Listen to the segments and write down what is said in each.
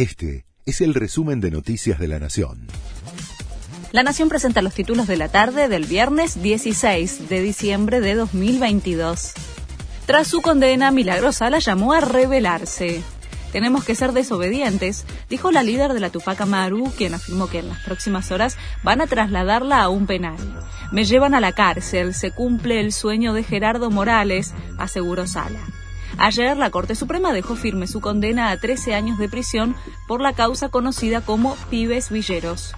Este es el resumen de Noticias de la Nación. La Nación presenta los títulos de la tarde del viernes 16 de diciembre de 2022. Tras su condena, Milagrosa la llamó a rebelarse. Tenemos que ser desobedientes, dijo la líder de la Tupac Amaru, quien afirmó que en las próximas horas van a trasladarla a un penal. Me llevan a la cárcel, se cumple el sueño de Gerardo Morales, aseguró Sala. Ayer la Corte Suprema dejó firme su condena a 13 años de prisión por la causa conocida como Pibes Villeros.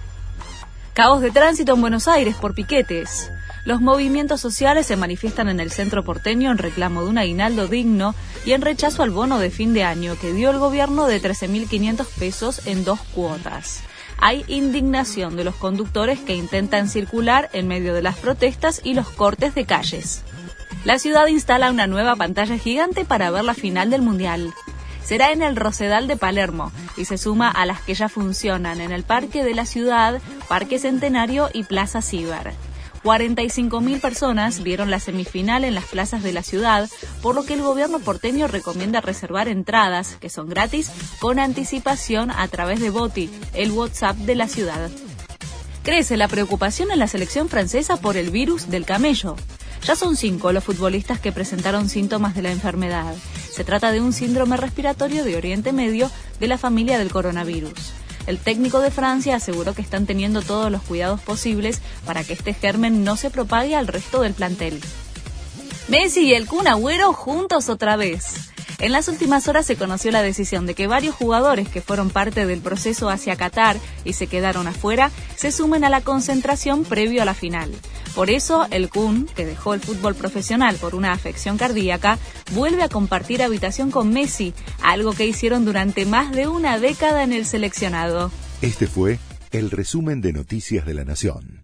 Caos de tránsito en Buenos Aires por piquetes. Los movimientos sociales se manifiestan en el centro porteño en reclamo de un aguinaldo digno y en rechazo al bono de fin de año que dio el gobierno de 13.500 pesos en dos cuotas. Hay indignación de los conductores que intentan circular en medio de las protestas y los cortes de calles. La ciudad instala una nueva pantalla gigante para ver la final del Mundial será en el Rosedal de Palermo y se suma a las que ya funcionan en el Parque de la Ciudad, Parque Centenario y Plaza Ciber. 45.000 personas vieron la semifinal en las plazas de la ciudad, por lo que el gobierno porteño recomienda reservar entradas, que son gratis, con anticipación a través de Boti, el WhatsApp de la ciudad. Crece la preocupación en la selección francesa por el virus del camello. Ya son cinco los futbolistas que presentaron síntomas de la enfermedad. Se trata de un síndrome respiratorio de Oriente Medio de la familia del coronavirus. El técnico de Francia aseguró que están teniendo todos los cuidados posibles para que este germen no se propague al resto del plantel. Messi y el Kun Agüero juntos otra vez. En las últimas horas se conoció la decisión de que varios jugadores que fueron parte del proceso hacia Qatar y se quedaron afuera se sumen a la concentración previo a la final. Por eso, el Kun, que dejó el fútbol profesional por una afección cardíaca, vuelve a compartir habitación con Messi, algo que hicieron durante más de una década en el seleccionado. Este fue el resumen de Noticias de la Nación.